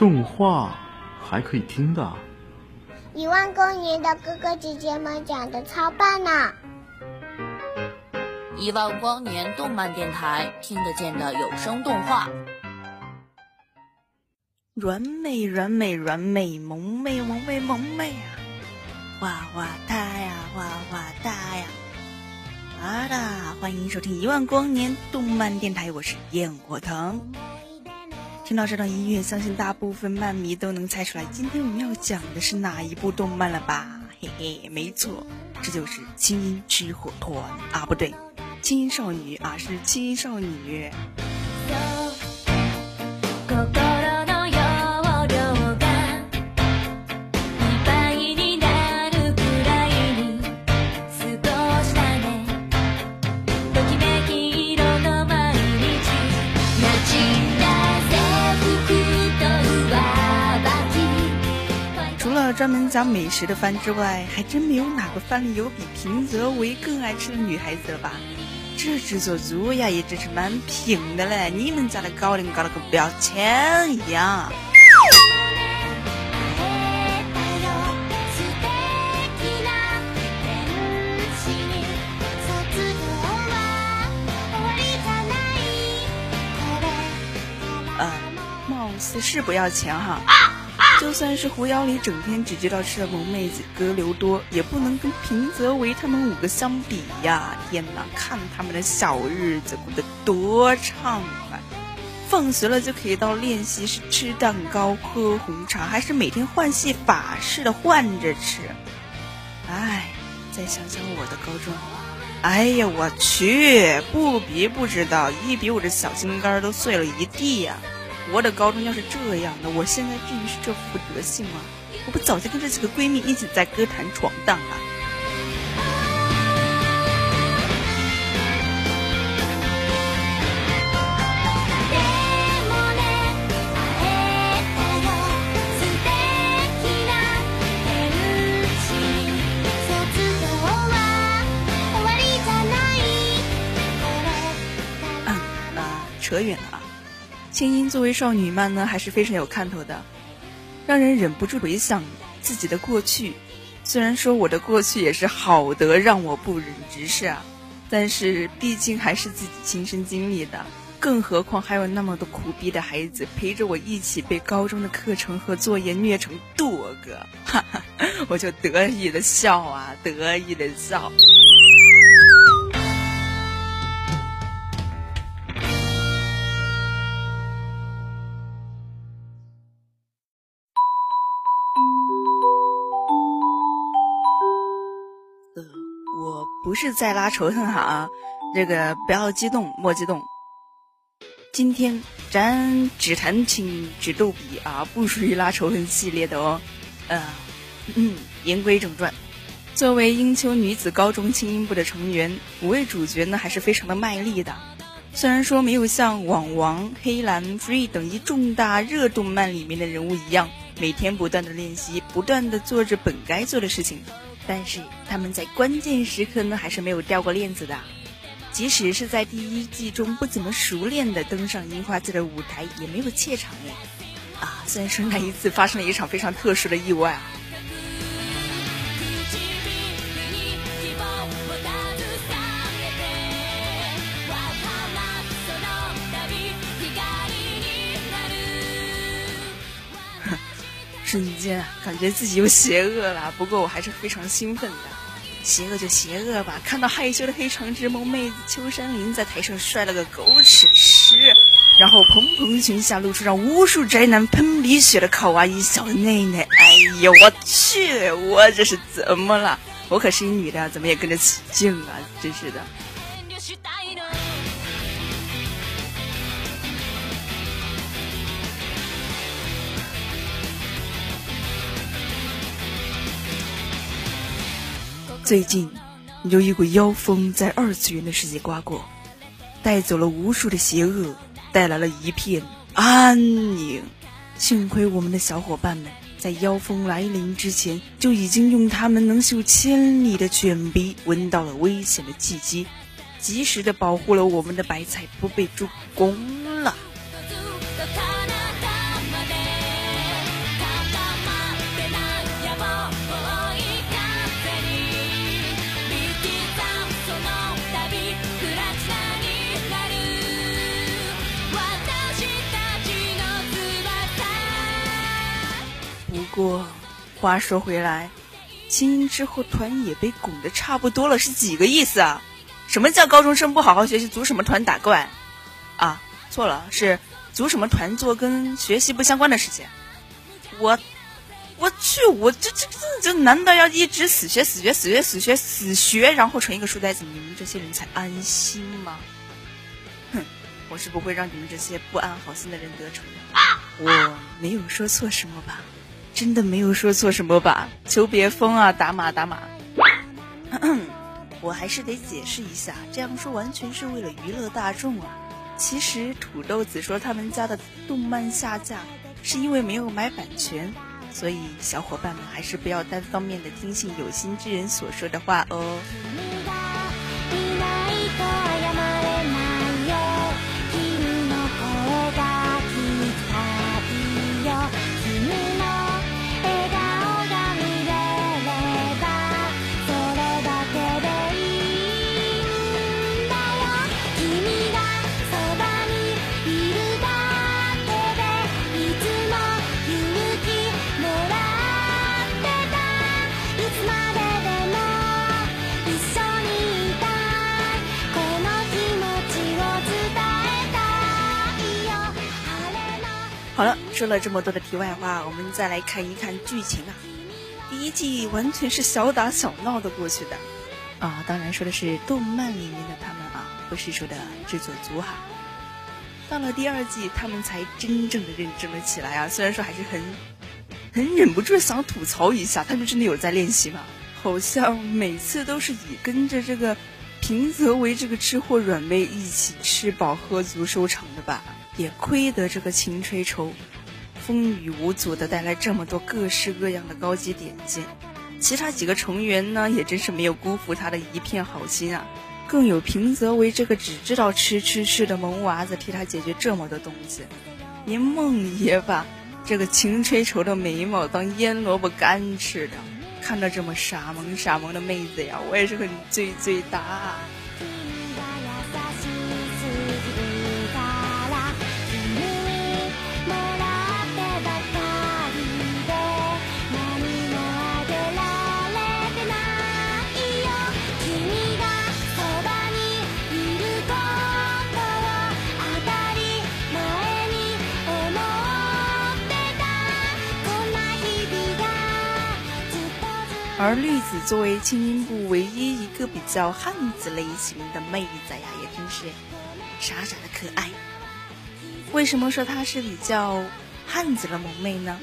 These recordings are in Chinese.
动画还可以听的，一万光年的哥哥姐姐们讲的超棒呢！一万光年动漫电台听得见的有声动画，软美软美软美萌美萌美萌美啊！哇哇哒呀哇哇哒呀！啊啦，欢迎收听一万光年动漫电台，我是焰火腾。听到这段音乐，相信大部分漫迷都能猜出来，今天我们要讲的是哪一部动漫了吧？嘿嘿，没错，这就是《青音之火团》啊，不对，《青音少女》啊，是《青音少女》。专门讲美食的番之外，还真没有哪个番里有比平泽唯更爱吃的女孩子了吧？这制作组呀，也真是蛮拼的嘞！你们家的高粱搞的跟不要钱一样。呃，貌似是不要钱哈。就算是狐妖里整天只知道吃的萌妹子哥留多，也不能跟平泽唯他们五个相比呀！天哪，看他们的小日子过得多畅快，放学了就可以到练习室吃蛋糕、喝红茶，还是每天换戏法似的换着吃。哎，再想想我的高中，哎呀，我去，不比不知道，一比我这小心肝都碎了一地呀！我的高中要是这样的，我现在至于是这副德性吗？我不早就跟这几个闺蜜一起在歌坛闯荡了。嗯啊，扯远了。青音作为少女漫呢，还是非常有看头的，让人忍不住回想自己的过去。虽然说我的过去也是好得让我不忍直视啊，但是毕竟还是自己亲身经历的，更何况还有那么多苦逼的孩子陪着我一起被高中的课程和作业虐成多个，哈哈，我就得意的笑啊，得意的笑。我不是在拉仇恨哈，这个不要激动，莫激动。今天咱只弹琴只逗比啊，不属于拉仇恨系列的哦。呃，嗯，言归正传，作为英秋女子高中轻音部的成员，五位主角呢还是非常的卖力的。虽然说没有像网王、黑蓝、Free 等一重大热动漫里面的人物一样，每天不断的练习，不断的做着本该做的事情。但是他们在关键时刻呢，还是没有掉过链子的。即使是在第一季中不怎么熟练的登上樱花季的舞台，也没有怯场呢。啊，虽然说那一次发生了一场非常特殊的意外啊。瞬间感觉自己又邪恶了，不过我还是非常兴奋的。邪恶就邪恶吧，看到害羞的黑长直萌妹子秋山林在台上摔了个狗吃屎，然后蓬蓬裙下露出让无数宅男喷鼻血的卡哇伊小内内，哎呦我去，我这是怎么了？我可是一女的，怎么也跟着起劲啊？真是的。最近有一股妖风在二次元的世界刮过，带走了无数的邪恶，带来了一片安宁。幸亏我们的小伙伴们在妖风来临之前，就已经用他们能嗅千里的犬鼻闻到了危险的气机，及时的保护了我们的白菜不被猪攻了。过，话说回来，青音之后团也被拱的差不多了，是几个意思啊？什么叫高中生不好好学习，组什么团打怪？啊，错了，是组什么团做跟学习不相关的事情。我，我去，我这这这这，难道要一直死学死学死学死学死学，然后成一个书呆子，你们这些人才安心吗？哼，我是不会让你们这些不安好心的人得逞的。我没有说错什么吧？真的没有说错什么吧？求别疯啊！打码打码。我还是得解释一下，这样说完全是为了娱乐大众啊。其实土豆子说他们家的动漫下架，是因为没有买版权，所以小伙伴们还是不要单方面的听信有心之人所说的话哦。好了，说了这么多的题外话，我们再来看一看剧情啊。第一季完全是小打小闹的过去的，啊，当然说的是动漫里面的他们啊，不是说的制作组哈。到了第二季，他们才真正的认真了起来啊。虽然说还是很，很忍不住想吐槽一下，他们真的有在练习吗？好像每次都是以跟着这个平泽为这个吃货软妹一起吃饱喝足收场的吧。也亏得这个秦吹愁风雨无阻的带来这么多各式各样的高级点心，其他几个成员呢也真是没有辜负他的一片好心啊！更有平泽为这个只知道吃吃吃的萌娃子替他解决这么多东西，连梦也把这个秦吹愁的眉毛当腌萝卜干吃的，看着这么傻萌傻萌的妹子呀，我也是很醉醉哒。而绿子作为青音部唯一一个比较汉子类型的妹子呀，也真是傻傻的可爱。为什么说她是比较汉子的萌妹呢？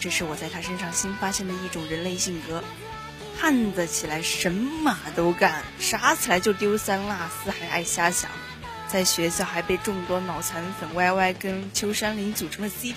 这是我在她身上新发现的一种人类性格：汉子起来什么都干，傻起来就丢三落四，还爱瞎想。在学校还被众多脑残粉 YY 跟秋山林组成了 CP。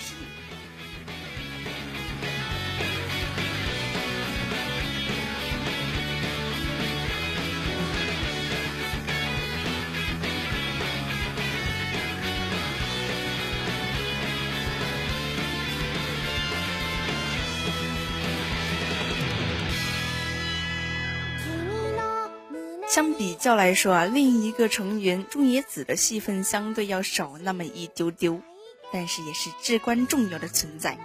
相比较来说啊，另一个成员中野子的戏份相对要少那么一丢丢，但是也是至关重要的存在。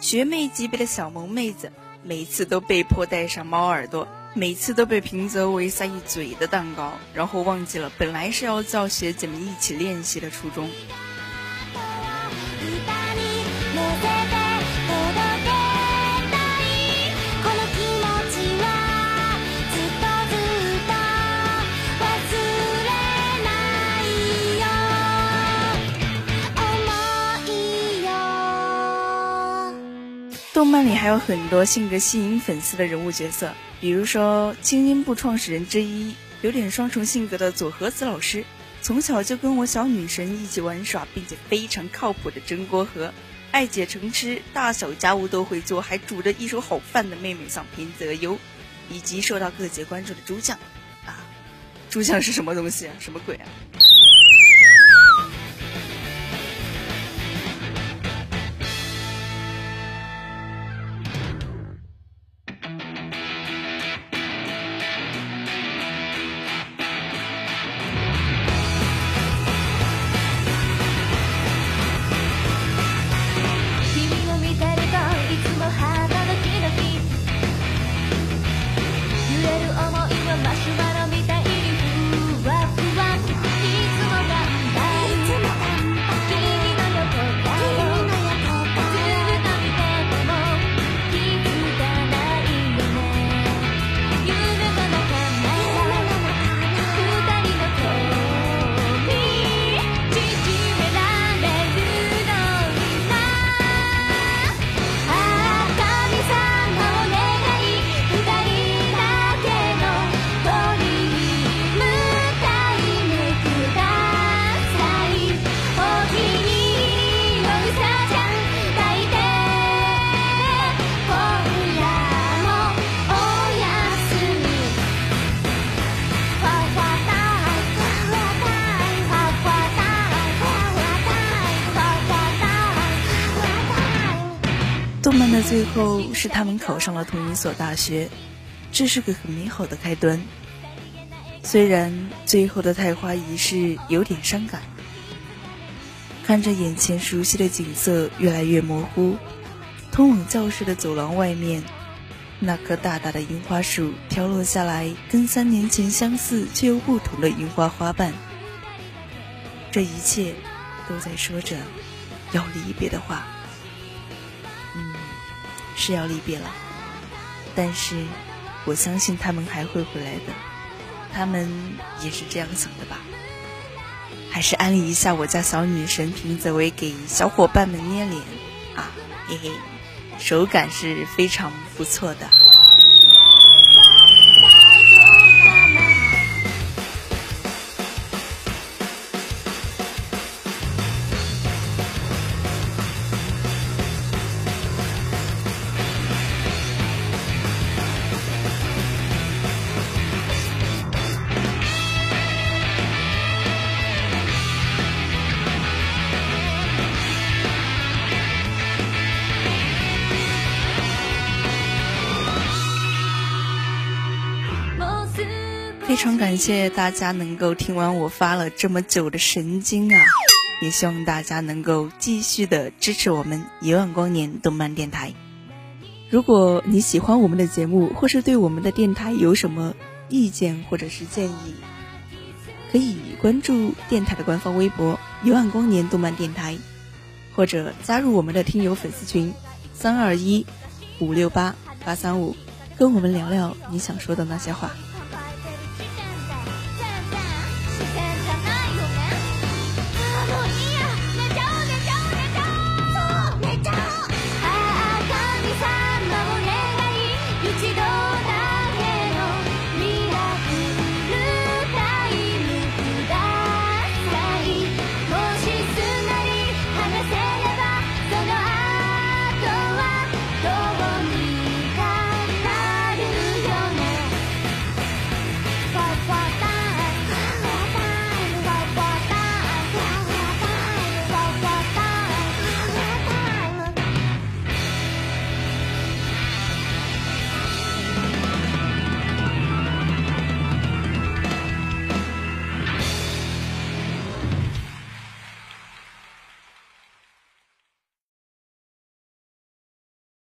学妹级别的小萌妹子，每次都被迫戴上猫耳朵，每次都被平泽唯塞一嘴的蛋糕，然后忘记了本来是要叫学姐们一起练习的初衷。动漫里还有很多性格吸引粉丝的人物角色，比如说精英部创始人之一、有点双重性格的佐和子老师，从小就跟我小女神一起玩耍，并且非常靠谱的真锅和爱姐成痴，大小家务都会做，还煮着一手好饭的妹妹桑平泽优，以及受到各界关注的猪酱啊，猪酱是什么东西啊？什么鬼啊？最后是他们考上了同一所大学，这是个很美好的开端。虽然最后的太花仪式有点伤感，看着眼前熟悉的景色越来越模糊，通往教室的走廊外面，那棵大大的樱花树飘落下来，跟三年前相似却又不同的樱花花瓣，这一切都在说着要离别的话。是要离别了，但是我相信他们还会回来的。他们也是这样想的吧？还是安利一下我家小女神平泽唯给小伙伴们捏脸啊，嘿嘿，手感是非常不错的。非常感谢大家能够听完我发了这么久的神经啊！也希望大家能够继续的支持我们一万光年动漫电台。如果你喜欢我们的节目，或是对我们的电台有什么意见或者是建议，可以关注电台的官方微博“一万光年动漫电台”，或者加入我们的听友粉丝群三二一五六八八三五，跟我们聊聊你想说的那些话。